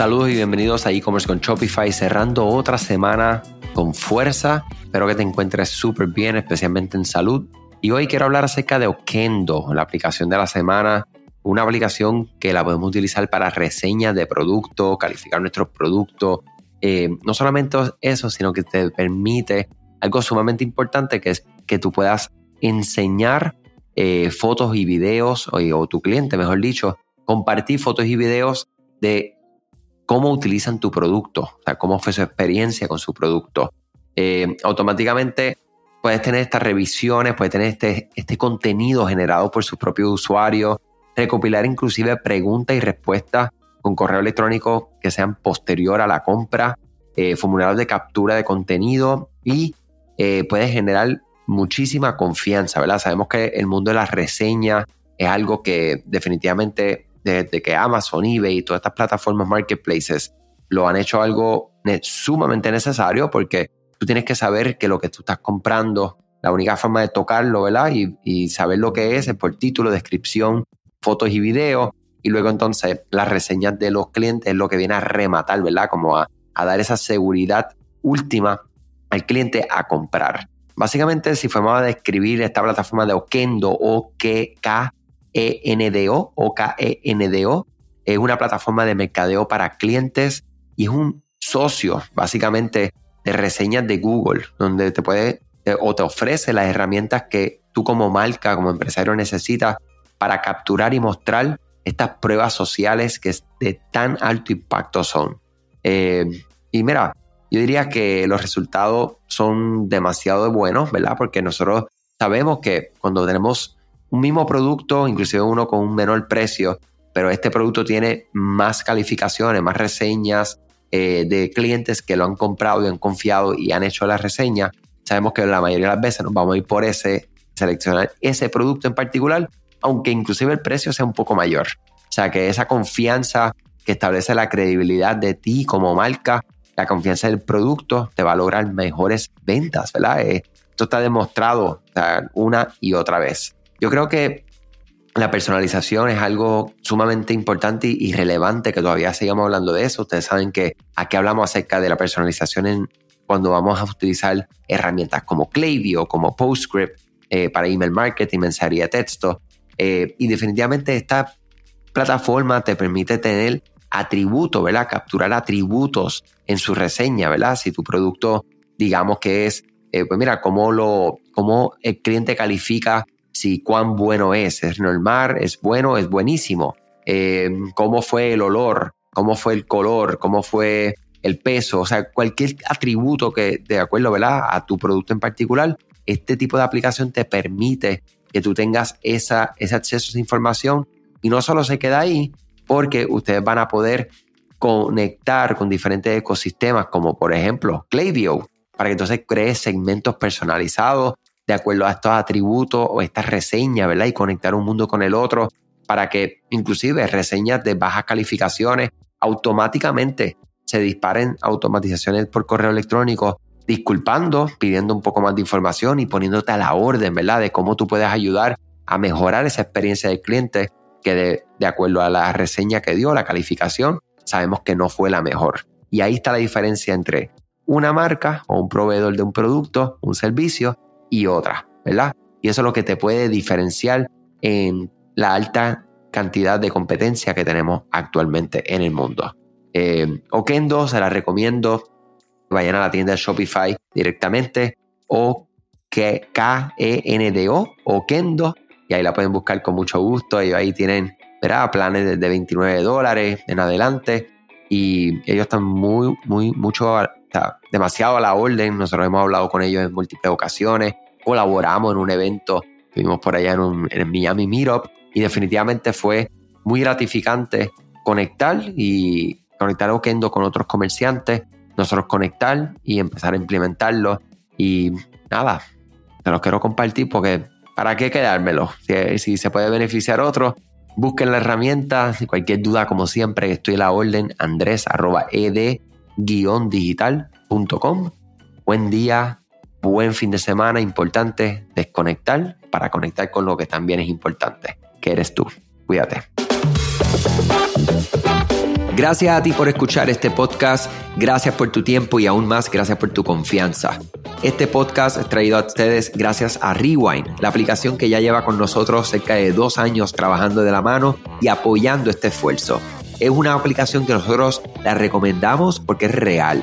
Saludos y bienvenidos a e-commerce con Shopify, cerrando otra semana con fuerza. Espero que te encuentres súper bien, especialmente en salud. Y hoy quiero hablar acerca de Okendo, la aplicación de la semana. Una aplicación que la podemos utilizar para reseñas de productos, calificar nuestros productos. Eh, no solamente eso, sino que te permite algo sumamente importante que es que tú puedas enseñar eh, fotos y videos, o, o tu cliente, mejor dicho, compartir fotos y videos de cómo utilizan tu producto, o sea, cómo fue su experiencia con su producto. Eh, automáticamente puedes tener estas revisiones, puedes tener este, este contenido generado por sus propios usuarios, recopilar inclusive preguntas y respuestas con correo electrónico que sean posterior a la compra, eh, formularios de captura de contenido y eh, puedes generar muchísima confianza, ¿verdad? Sabemos que el mundo de las reseñas es algo que definitivamente desde que Amazon, eBay y todas estas plataformas marketplaces lo han hecho algo sumamente necesario porque tú tienes que saber que lo que tú estás comprando, la única forma de tocarlo, ¿verdad? Y, saber lo que es es por título, descripción, fotos y videos. Y luego entonces las reseñas de los clientes es lo que viene a rematar, ¿verdad? Como a, dar esa seguridad última al cliente a comprar. Básicamente, si fuéramos a describir esta plataforma de Okendo, o K ENDO o KENDO. Es una plataforma de mercadeo para clientes y es un socio, básicamente, de reseñas de Google, donde te puede o te ofrece las herramientas que tú como marca, como empresario necesitas para capturar y mostrar estas pruebas sociales que de tan alto impacto son. Eh, y mira, yo diría que los resultados son demasiado buenos, ¿verdad? Porque nosotros sabemos que cuando tenemos un mismo producto, inclusive uno con un menor precio, pero este producto tiene más calificaciones, más reseñas eh, de clientes que lo han comprado y han confiado y han hecho la reseña. Sabemos que la mayoría de las veces nos vamos a ir por ese, seleccionar ese producto en particular, aunque inclusive el precio sea un poco mayor. O sea que esa confianza que establece la credibilidad de ti como marca, la confianza del producto, te va a lograr mejores ventas, ¿verdad? Eh, esto está demostrado una y otra vez. Yo creo que la personalización es algo sumamente importante y relevante que todavía sigamos hablando de eso. Ustedes saben que aquí hablamos acerca de la personalización en, cuando vamos a utilizar herramientas como Klaviyo, como PostScript eh, para email marketing, mensajería texto. Eh, y definitivamente esta plataforma te permite tener atributos, ¿verdad? Capturar atributos en su reseña, ¿verdad? Si tu producto, digamos que es, eh, pues mira, cómo, lo, cómo el cliente califica si cuán bueno es. Es normal, es bueno, es buenísimo. Eh, cómo fue el olor, cómo fue el color, cómo fue el peso, o sea, cualquier atributo que, de acuerdo ¿verdad? a tu producto en particular, este tipo de aplicación te permite que tú tengas esa, ese acceso a esa información y no solo se queda ahí, porque ustedes van a poder conectar con diferentes ecosistemas, como por ejemplo Klaviyo, para que entonces crees segmentos personalizados de acuerdo a estos atributos o estas reseñas, ¿verdad? Y conectar un mundo con el otro para que inclusive reseñas de bajas calificaciones automáticamente se disparen automatizaciones por correo electrónico disculpando, pidiendo un poco más de información y poniéndote a la orden, ¿verdad? De cómo tú puedes ayudar a mejorar esa experiencia del cliente que de, de acuerdo a la reseña que dio, la calificación, sabemos que no fue la mejor. Y ahí está la diferencia entre una marca o un proveedor de un producto, un servicio, y otra, ¿verdad? Y eso es lo que te puede diferenciar en la alta cantidad de competencia que tenemos actualmente en el mundo. Eh, Okendo se la recomiendo. Vayan a la tienda de Shopify directamente o que K-E-N-D-O, Okendo, y ahí la pueden buscar con mucho gusto. Ellos ahí tienen ¿verdad? planes de 29 dólares en adelante y ellos están muy, muy, mucho demasiado a la orden. Nosotros hemos hablado con ellos en múltiples ocasiones, colaboramos en un evento, estuvimos por allá en, un, en Miami Meetup y definitivamente fue muy gratificante conectar y conectar Okendo con otros comerciantes, nosotros conectar y empezar a implementarlo. Y nada, te los quiero compartir porque ¿para qué quedármelo? Si, se puede beneficiar otro, busquen la herramienta. Cualquier duda, como siempre, estoy a la orden, andrés ed-digital.com. Buen día, buen fin de semana, importante desconectar para conectar con lo que también es importante, que eres tú. Cuídate. Gracias a ti por escuchar este podcast, gracias por tu tiempo y aún más gracias por tu confianza. Este podcast es traído a ustedes gracias a Rewind, la aplicación que ya lleva con nosotros cerca de dos años trabajando de la mano y apoyando este esfuerzo. Es una aplicación que nosotros la recomendamos porque es real